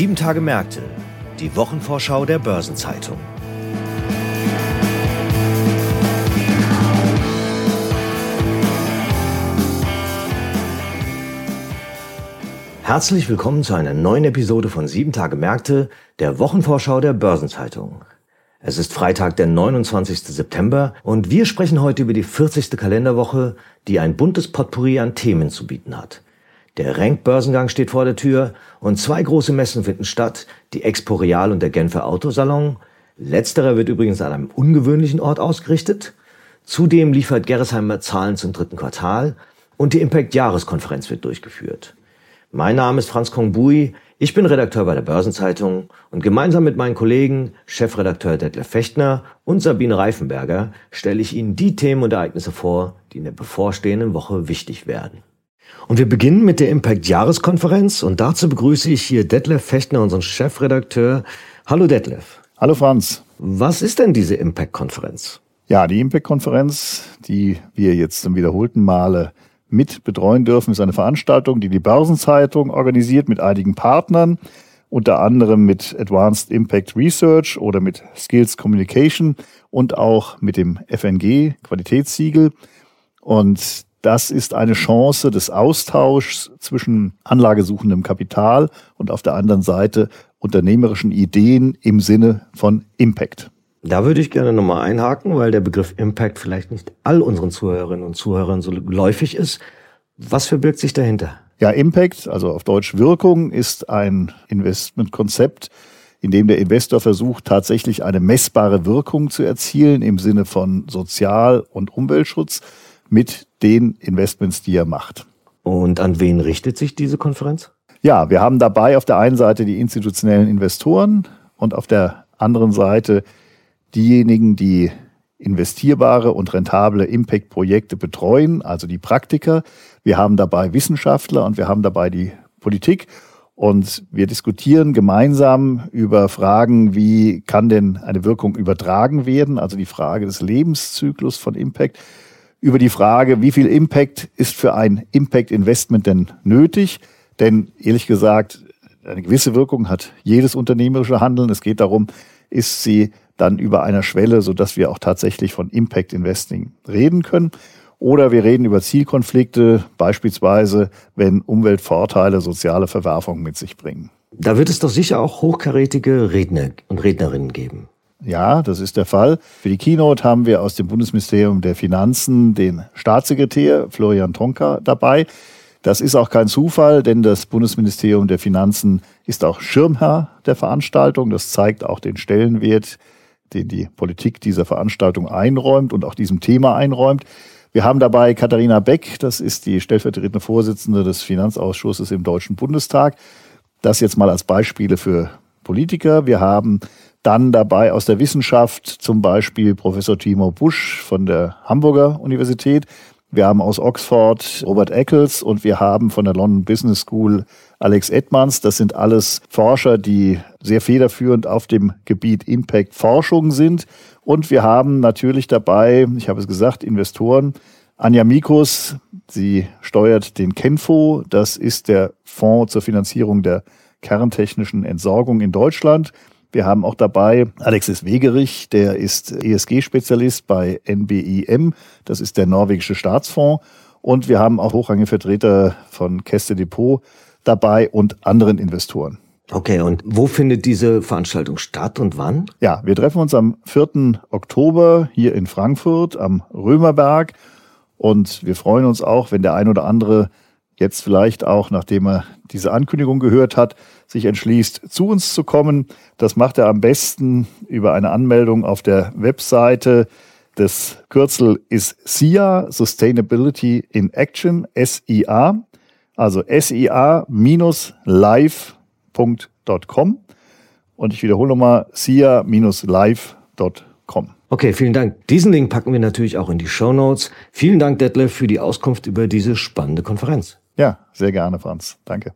Sieben Tage Märkte, die Wochenvorschau der Börsenzeitung. Herzlich willkommen zu einer neuen Episode von Sieben Tage Märkte, der Wochenvorschau der Börsenzeitung. Es ist Freitag, der 29. September und wir sprechen heute über die 40. Kalenderwoche, die ein buntes Potpourri an Themen zu bieten hat. Der Renk-Börsengang steht vor der Tür und zwei große Messen finden statt, die Expo Real und der Genfer Autosalon. Letzterer wird übrigens an einem ungewöhnlichen Ort ausgerichtet. Zudem liefert Gerresheimer Zahlen zum dritten Quartal und die Impact-Jahreskonferenz wird durchgeführt. Mein Name ist Franz Kongbui, ich bin Redakteur bei der Börsenzeitung und gemeinsam mit meinen Kollegen, Chefredakteur Detlef Fechtner und Sabine Reifenberger, stelle ich Ihnen die Themen und Ereignisse vor, die in der bevorstehenden Woche wichtig werden. Und wir beginnen mit der Impact-Jahreskonferenz und dazu begrüße ich hier Detlef Fechtner, unseren Chefredakteur. Hallo Detlef. Hallo Franz. Was ist denn diese Impact-Konferenz? Ja, die Impact-Konferenz, die wir jetzt zum wiederholten Male mit betreuen dürfen, ist eine Veranstaltung, die die Börsenzeitung organisiert mit einigen Partnern, unter anderem mit Advanced Impact Research oder mit Skills Communication und auch mit dem FNG Qualitätssiegel. Und das ist eine Chance des Austauschs zwischen anlagesuchendem Kapital und auf der anderen Seite unternehmerischen Ideen im Sinne von Impact. Da würde ich gerne nochmal einhaken, weil der Begriff Impact vielleicht nicht all unseren Zuhörerinnen und Zuhörern so geläufig ist. Was verbirgt sich dahinter? Ja, Impact, also auf Deutsch Wirkung, ist ein Investmentkonzept, in dem der Investor versucht, tatsächlich eine messbare Wirkung zu erzielen im Sinne von Sozial- und Umweltschutz mit den Investments, die er macht. Und an wen richtet sich diese Konferenz? Ja, wir haben dabei auf der einen Seite die institutionellen Investoren und auf der anderen Seite diejenigen, die investierbare und rentable Impact-Projekte betreuen, also die Praktiker. Wir haben dabei Wissenschaftler und wir haben dabei die Politik. Und wir diskutieren gemeinsam über Fragen, wie kann denn eine Wirkung übertragen werden, also die Frage des Lebenszyklus von Impact über die Frage, wie viel Impact ist für ein Impact-Investment denn nötig? Denn ehrlich gesagt, eine gewisse Wirkung hat jedes unternehmerische Handeln. Es geht darum, ist sie dann über einer Schwelle, sodass wir auch tatsächlich von Impact Investing reden können. Oder wir reden über Zielkonflikte, beispielsweise wenn Umweltvorteile soziale Verwerfungen mit sich bringen. Da wird es doch sicher auch hochkarätige Redner und Rednerinnen geben. Ja, das ist der Fall. Für die Keynote haben wir aus dem Bundesministerium der Finanzen den Staatssekretär Florian Tonka dabei. Das ist auch kein Zufall, denn das Bundesministerium der Finanzen ist auch Schirmherr der Veranstaltung. Das zeigt auch den Stellenwert, den die Politik dieser Veranstaltung einräumt und auch diesem Thema einräumt. Wir haben dabei Katharina Beck, das ist die stellvertretende Vorsitzende des Finanzausschusses im Deutschen Bundestag. Das jetzt mal als Beispiele für Politiker. Wir haben dann dabei aus der Wissenschaft zum Beispiel Professor Timo Busch von der Hamburger Universität. Wir haben aus Oxford Robert Eccles und wir haben von der London Business School Alex Edmonds. Das sind alles Forscher, die sehr federführend auf dem Gebiet Impact Forschung sind. Und wir haben natürlich dabei, ich habe es gesagt, Investoren. Anja Mikus, sie steuert den Kenfo. Das ist der Fonds zur Finanzierung der kerntechnischen Entsorgung in Deutschland. Wir haben auch dabei Alexis Wegerich, der ist ESG-Spezialist bei NBIM, das ist der norwegische Staatsfonds. Und wir haben auch hochrangige Vertreter von Keste Depot dabei und anderen Investoren. Okay, und wo findet diese Veranstaltung statt und wann? Ja, wir treffen uns am 4. Oktober hier in Frankfurt am Römerberg. Und wir freuen uns auch, wenn der ein oder andere jetzt vielleicht auch, nachdem er diese Ankündigung gehört hat, sich entschließt, zu uns zu kommen. Das macht er am besten über eine Anmeldung auf der Webseite. Das Kürzel ist SIA, Sustainability in Action, SIA, also SIA-live.com. Und ich wiederhole nochmal, SIA-live.com. Okay, vielen Dank. Diesen Link packen wir natürlich auch in die Show Notes. Vielen Dank, Detlef, für die Auskunft über diese spannende Konferenz. Ja, sehr gerne, Franz. Danke.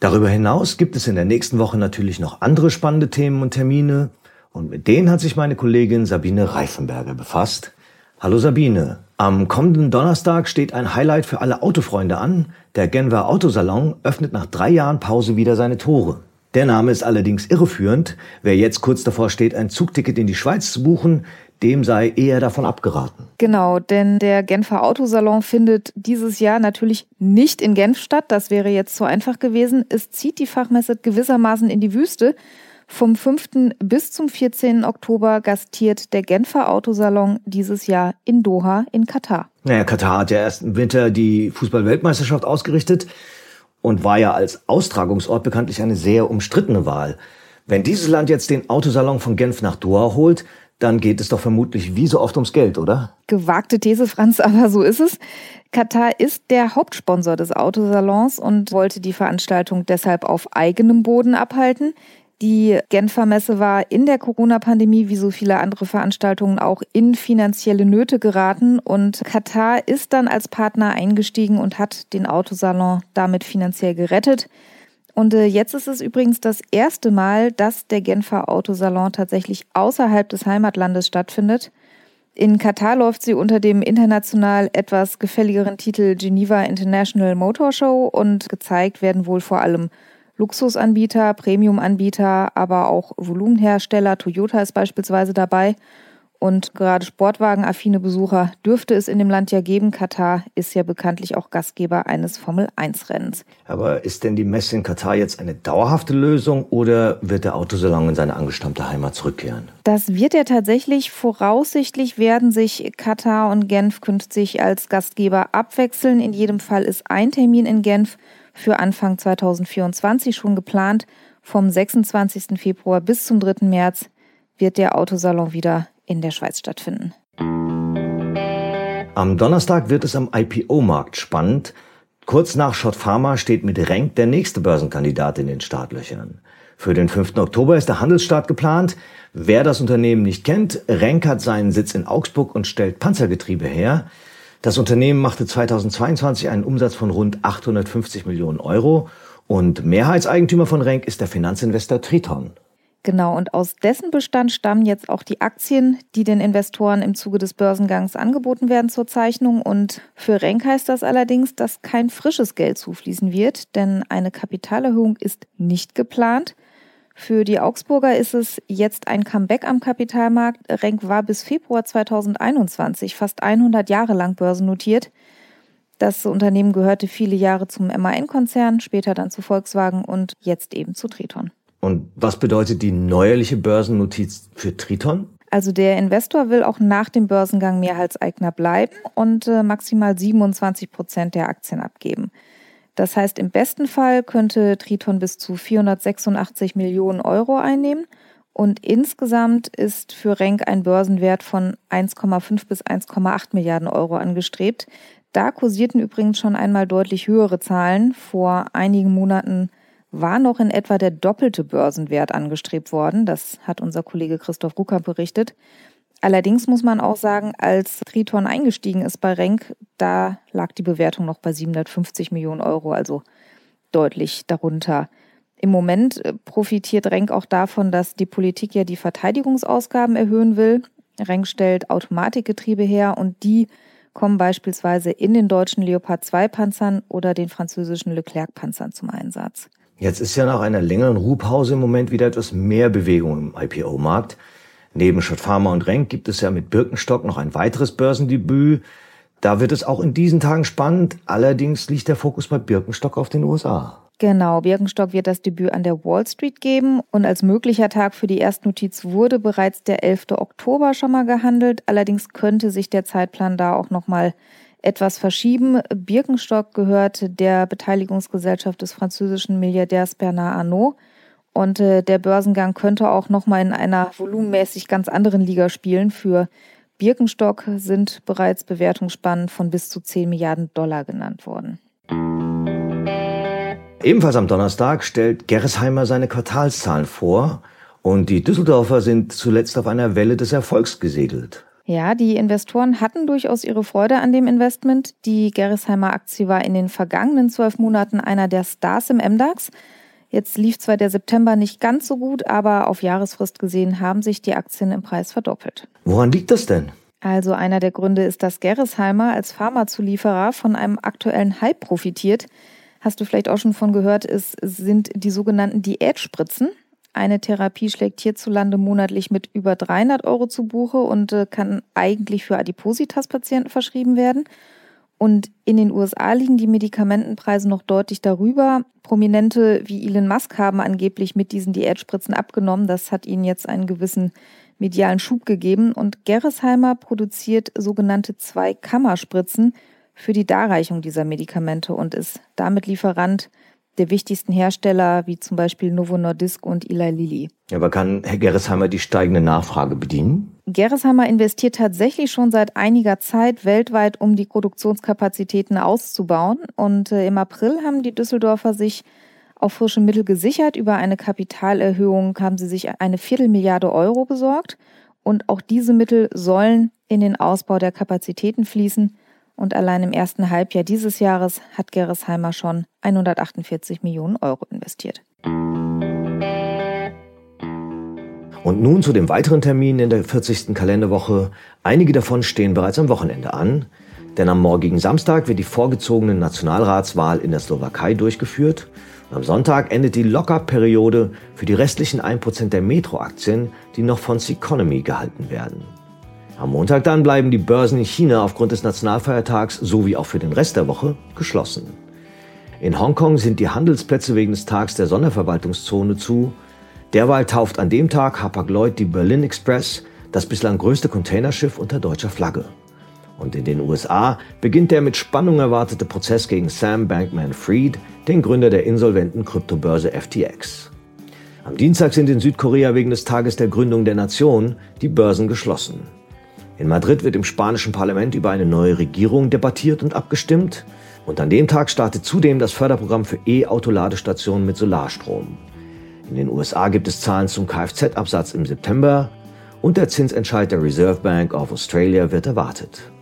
Darüber hinaus gibt es in der nächsten Woche natürlich noch andere spannende Themen und Termine. Und mit denen hat sich meine Kollegin Sabine Reifenberger befasst. Hallo Sabine. Am kommenden Donnerstag steht ein Highlight für alle Autofreunde an. Der Genfer Autosalon öffnet nach drei Jahren Pause wieder seine Tore. Der Name ist allerdings irreführend. Wer jetzt kurz davor steht, ein Zugticket in die Schweiz zu buchen, dem sei eher davon abgeraten. Genau, denn der Genfer Autosalon findet dieses Jahr natürlich nicht in Genf statt. Das wäre jetzt zu einfach gewesen. Es zieht die Fachmesse gewissermaßen in die Wüste. Vom 5. bis zum 14. Oktober gastiert der Genfer Autosalon dieses Jahr in Doha in Katar. Naja, Katar hat ja erst im Winter die Fußball-Weltmeisterschaft ausgerichtet und war ja als Austragungsort bekanntlich eine sehr umstrittene Wahl. Wenn dieses Land jetzt den Autosalon von Genf nach Doha holt, dann geht es doch vermutlich wie so oft ums Geld, oder? Gewagte These, Franz, aber so ist es. Katar ist der Hauptsponsor des Autosalons und wollte die Veranstaltung deshalb auf eigenem Boden abhalten. Die Genfer Messe war in der Corona-Pandemie wie so viele andere Veranstaltungen auch in finanzielle Nöte geraten und Katar ist dann als Partner eingestiegen und hat den Autosalon damit finanziell gerettet. Und äh, jetzt ist es übrigens das erste Mal, dass der Genfer Autosalon tatsächlich außerhalb des Heimatlandes stattfindet. In Katar läuft sie unter dem international etwas gefälligeren Titel Geneva International Motor Show und gezeigt werden wohl vor allem Luxusanbieter, Premiumanbieter, aber auch Volumenhersteller. Toyota ist beispielsweise dabei. Und gerade sportwagenaffine Besucher dürfte es in dem Land ja geben. Katar ist ja bekanntlich auch Gastgeber eines Formel-1-Rennens. Aber ist denn die Messe in Katar jetzt eine dauerhafte Lösung oder wird der Autosalon in seine angestammte Heimat zurückkehren? Das wird er tatsächlich. Voraussichtlich werden sich Katar und Genf künftig als Gastgeber abwechseln. In jedem Fall ist ein Termin in Genf für Anfang 2024 schon geplant. Vom 26. Februar bis zum 3. März wird der Autosalon wieder in der Schweiz stattfinden. Am Donnerstag wird es am IPO-Markt spannend. Kurz nach Schott Pharma steht mit Renk der nächste Börsenkandidat in den Startlöchern. Für den 5. Oktober ist der Handelsstart geplant. Wer das Unternehmen nicht kennt, Renk hat seinen Sitz in Augsburg und stellt Panzergetriebe her. Das Unternehmen machte 2022 einen Umsatz von rund 850 Millionen Euro und Mehrheitseigentümer von Renk ist der Finanzinvestor Triton. Genau, und aus dessen Bestand stammen jetzt auch die Aktien, die den Investoren im Zuge des Börsengangs angeboten werden zur Zeichnung. Und für Renk heißt das allerdings, dass kein frisches Geld zufließen wird, denn eine Kapitalerhöhung ist nicht geplant. Für die Augsburger ist es jetzt ein Comeback am Kapitalmarkt. Renk war bis Februar 2021 fast 100 Jahre lang börsennotiert. Das Unternehmen gehörte viele Jahre zum MAN-Konzern, später dann zu Volkswagen und jetzt eben zu Triton. Und was bedeutet die neuerliche Börsennotiz für Triton? Also der Investor will auch nach dem Börsengang Mehrheitseigner bleiben und äh, maximal 27 Prozent der Aktien abgeben. Das heißt, im besten Fall könnte Triton bis zu 486 Millionen Euro einnehmen und insgesamt ist für Renk ein Börsenwert von 1,5 bis 1,8 Milliarden Euro angestrebt. Da kursierten übrigens schon einmal deutlich höhere Zahlen. Vor einigen Monaten war noch in etwa der doppelte Börsenwert angestrebt worden. Das hat unser Kollege Christoph Rucker berichtet. Allerdings muss man auch sagen, als Triton eingestiegen ist bei Renk, da lag die Bewertung noch bei 750 Millionen Euro, also deutlich darunter. Im Moment äh, profitiert Renk auch davon, dass die Politik ja die Verteidigungsausgaben erhöhen will. Renk stellt Automatikgetriebe her und die kommen beispielsweise in den deutschen Leopard 2 Panzern oder den französischen Leclerc Panzern zum Einsatz. Jetzt ist ja nach einer längeren Ruhpause im Moment wieder etwas mehr Bewegung im IPO-Markt. Neben Schott Pharma und Renk gibt es ja mit Birkenstock noch ein weiteres Börsendebüt. Da wird es auch in diesen Tagen spannend. Allerdings liegt der Fokus bei Birkenstock auf den USA. Genau, Birkenstock wird das Debüt an der Wall Street geben und als möglicher Tag für die Erstnotiz wurde bereits der 11. Oktober schon mal gehandelt. Allerdings könnte sich der Zeitplan da auch noch mal etwas verschieben. Birkenstock gehört der Beteiligungsgesellschaft des französischen Milliardärs Bernard Arnault. Und äh, der Börsengang könnte auch nochmal in einer volumenmäßig ganz anderen Liga spielen. Für Birkenstock sind bereits Bewertungsspannen von bis zu 10 Milliarden Dollar genannt worden. Ebenfalls am Donnerstag stellt Gerresheimer seine Quartalszahlen vor. Und die Düsseldorfer sind zuletzt auf einer Welle des Erfolgs gesegelt. Ja, die Investoren hatten durchaus ihre Freude an dem Investment. Die Gerresheimer Aktie war in den vergangenen zwölf Monaten einer der Stars im MDAX. Jetzt lief zwar der September nicht ganz so gut, aber auf Jahresfrist gesehen haben sich die Aktien im Preis verdoppelt. Woran liegt das denn? Also einer der Gründe ist, dass Gerresheimer als Pharmazulieferer von einem aktuellen Hype profitiert. Hast du vielleicht auch schon von gehört, es sind die sogenannten Diätspritzen. Eine Therapie schlägt hierzulande monatlich mit über 300 Euro zu Buche und äh, kann eigentlich für Adipositas-Patienten verschrieben werden. Und in den USA liegen die Medikamentenpreise noch deutlich darüber. Prominente wie Elon Musk haben angeblich mit diesen Diätspritzen abgenommen. Das hat ihnen jetzt einen gewissen medialen Schub gegeben. Und Gerresheimer produziert sogenannte Zwei-Kammer-Spritzen für die Darreichung dieser Medikamente und ist damit Lieferant der wichtigsten Hersteller, wie zum Beispiel Novo Nordisk und Eli Lilly. Aber kann Herr Gerresheimer die steigende Nachfrage bedienen? Gerresheimer investiert tatsächlich schon seit einiger Zeit weltweit, um die Produktionskapazitäten auszubauen. Und äh, im April haben die Düsseldorfer sich auf frische Mittel gesichert. Über eine Kapitalerhöhung haben sie sich eine Viertelmilliarde Euro besorgt. Und auch diese Mittel sollen in den Ausbau der Kapazitäten fließen. Und allein im ersten Halbjahr dieses Jahres hat Gerresheimer schon 148 Millionen Euro investiert. Und nun zu den weiteren Terminen in der 40. Kalenderwoche. Einige davon stehen bereits am Wochenende an, denn am morgigen Samstag wird die vorgezogene Nationalratswahl in der Slowakei durchgeführt. Und am Sonntag endet die Lockerperiode für die restlichen 1% der Metro-Aktien, die noch von Seconomy gehalten werden. Am Montag dann bleiben die Börsen in China aufgrund des Nationalfeiertags sowie auch für den Rest der Woche geschlossen. In Hongkong sind die Handelsplätze wegen des Tags der Sonderverwaltungszone zu. Derweil tauft an dem Tag Hapag-Lloyd die Berlin Express, das bislang größte Containerschiff unter deutscher Flagge. Und in den USA beginnt der mit Spannung erwartete Prozess gegen Sam Bankman-Fried, den Gründer der insolventen Kryptobörse FTX. Am Dienstag sind in Südkorea wegen des Tages der Gründung der Nation die Börsen geschlossen. In Madrid wird im spanischen Parlament über eine neue Regierung debattiert und abgestimmt. Und an dem Tag startet zudem das Förderprogramm für E-Auto-Ladestationen mit Solarstrom. In den USA gibt es Zahlen zum Kfz-Absatz im September und der Zinsentscheid der Reserve Bank of Australia wird erwartet.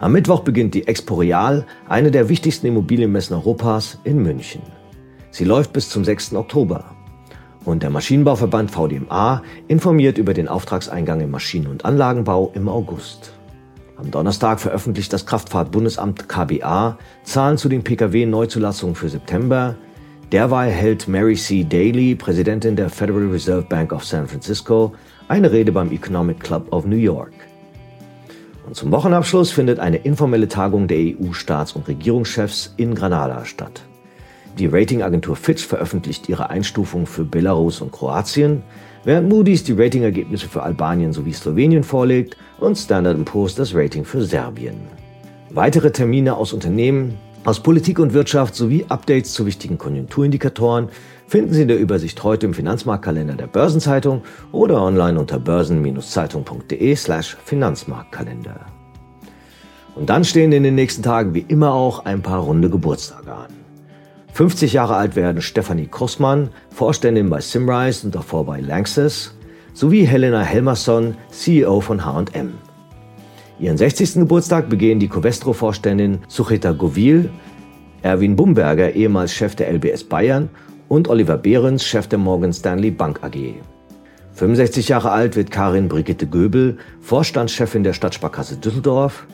Am Mittwoch beginnt die Expo Real, eine der wichtigsten Immobilienmessen Europas, in München. Sie läuft bis zum 6. Oktober. Und der Maschinenbauverband VDMA informiert über den Auftragseingang im Maschinen- und Anlagenbau im August. Am Donnerstag veröffentlicht das Kraftfahrtbundesamt KBA Zahlen zu den Pkw-Neuzulassungen für September. Derweil hält Mary C. Daly, Präsidentin der Federal Reserve Bank of San Francisco, eine Rede beim Economic Club of New York. Und zum Wochenabschluss findet eine informelle Tagung der EU-Staats- und Regierungschefs in Granada statt. Die Ratingagentur Fitch veröffentlicht ihre Einstufung für Belarus und Kroatien, während Moody's die Ratingergebnisse für Albanien sowie Slowenien vorlegt und Standard Poor's das Rating für Serbien. Weitere Termine aus Unternehmen, aus Politik und Wirtschaft sowie Updates zu wichtigen Konjunkturindikatoren finden Sie in der Übersicht heute im Finanzmarktkalender der Börsenzeitung oder online unter börsen-zeitung.de/slash Finanzmarktkalender. Und dann stehen in den nächsten Tagen wie immer auch ein paar runde Geburtstage an. 50 Jahre alt werden Stefanie Kussmann, Vorständin bei Simrise und davor bei Lanxess, sowie Helena Helmerson, CEO von H&M. Ihren 60. Geburtstag begehen die Covestro-Vorständin Sucheta Govil, Erwin Bumberger, ehemals Chef der LBS Bayern und Oliver Behrens, Chef der Morgan Stanley Bank AG. 65 Jahre alt wird Karin Brigitte Göbel, Vorstandschefin der Stadtsparkasse Düsseldorf,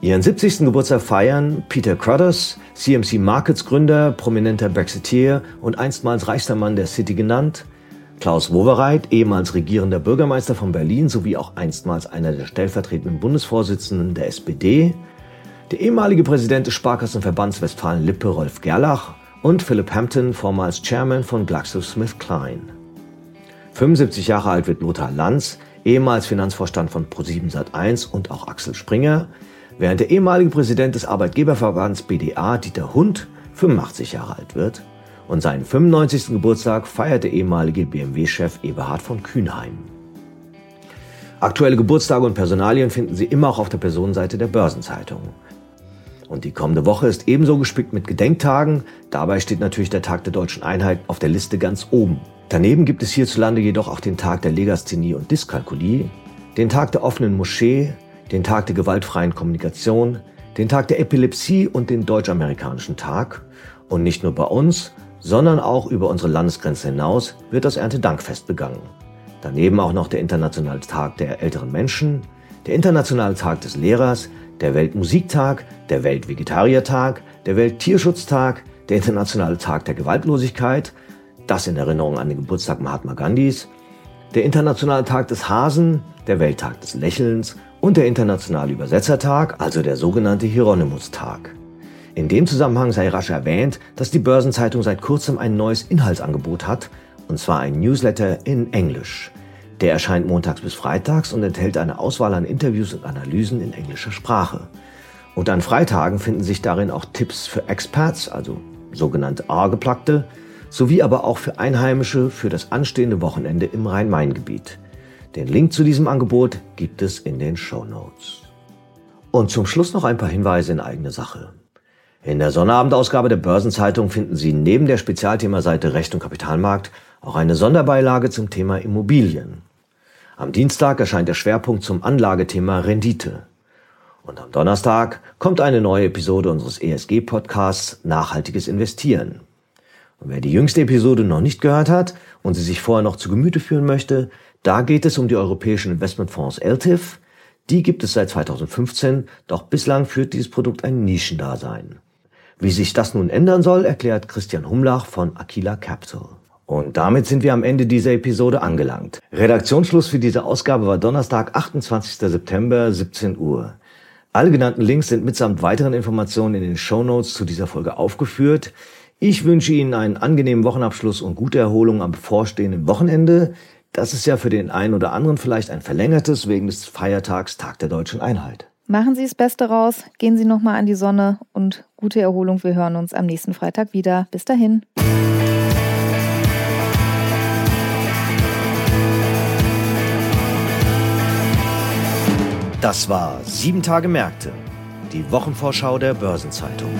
Ihren 70. Geburtstag feiern Peter Cruthers, CMC Markets Gründer, prominenter Brexiteer und einstmals reichster Mann der City genannt, Klaus Wowereit, ehemals regierender Bürgermeister von Berlin sowie auch einstmals einer der stellvertretenden Bundesvorsitzenden der SPD, der ehemalige Präsident des Sparkassenverbands Westfalen-Lippe Rolf Gerlach und Philip Hampton, vormals Chairman von GlaxoSmithKline. 75 Jahre alt wird Lothar Lanz, ehemals Finanzvorstand von Pro7 Sat1 und auch Axel Springer, während der ehemalige Präsident des Arbeitgeberverbands BDA, Dieter Hund, 85 Jahre alt wird und seinen 95. Geburtstag feiert der ehemalige BMW-Chef Eberhard von Kühnheim. Aktuelle Geburtstage und Personalien finden Sie immer auch auf der Personenseite der Börsenzeitung. Und die kommende Woche ist ebenso gespickt mit Gedenktagen. Dabei steht natürlich der Tag der deutschen Einheit auf der Liste ganz oben. Daneben gibt es hierzulande jedoch auch den Tag der Legasthenie und Dyskalkulie, den Tag der offenen Moschee, den Tag der gewaltfreien Kommunikation, den Tag der Epilepsie und den deutsch-amerikanischen Tag. Und nicht nur bei uns, sondern auch über unsere Landesgrenze hinaus wird das Erntedankfest begangen. Daneben auch noch der Internationale Tag der älteren Menschen, der Internationale Tag des Lehrers, der Weltmusiktag, der Weltvegetariertag, der Welttierschutztag, der Internationale Tag der Gewaltlosigkeit, das in Erinnerung an den Geburtstag Mahatma Gandhis, der Internationale Tag des Hasen, der Welttag des Lächelns und der Internationale Übersetzertag, also der sogenannte Hieronymus-Tag. In dem Zusammenhang sei rasch erwähnt, dass die Börsenzeitung seit kurzem ein neues Inhaltsangebot hat, und zwar ein Newsletter in Englisch. Der erscheint montags bis freitags und enthält eine Auswahl an Interviews und Analysen in englischer Sprache. Und an Freitagen finden sich darin auch Tipps für Expats, also sogenannte A-Geplackte, sowie aber auch für Einheimische für das anstehende Wochenende im Rhein-Main-Gebiet. Den Link zu diesem Angebot gibt es in den Show Notes. Und zum Schluss noch ein paar Hinweise in eigene Sache. In der Sonnabendausgabe der Börsenzeitung finden Sie neben der Spezialthemaseite Recht und Kapitalmarkt auch eine Sonderbeilage zum Thema Immobilien. Am Dienstag erscheint der Schwerpunkt zum Anlagethema Rendite. Und am Donnerstag kommt eine neue Episode unseres ESG-Podcasts Nachhaltiges Investieren. Und wer die jüngste Episode noch nicht gehört hat und sie sich vorher noch zu Gemüte führen möchte, da geht es um die europäischen Investmentfonds LTIF. Die gibt es seit 2015, doch bislang führt dieses Produkt ein Nischendasein. Wie sich das nun ändern soll, erklärt Christian Humlach von Aquila Capital. Und damit sind wir am Ende dieser Episode angelangt. Redaktionsschluss für diese Ausgabe war Donnerstag, 28. September, 17 Uhr. Alle genannten Links sind mitsamt weiteren Informationen in den Show Notes zu dieser Folge aufgeführt. Ich wünsche Ihnen einen angenehmen Wochenabschluss und gute Erholung am bevorstehenden Wochenende. Das ist ja für den einen oder anderen vielleicht ein verlängertes wegen des Feiertags Tag der deutschen Einheit. Machen Sie das Beste raus, gehen Sie nochmal an die Sonne und gute Erholung. Wir hören uns am nächsten Freitag wieder. Bis dahin. Das war Sieben Tage Märkte, die Wochenvorschau der Börsenzeitung.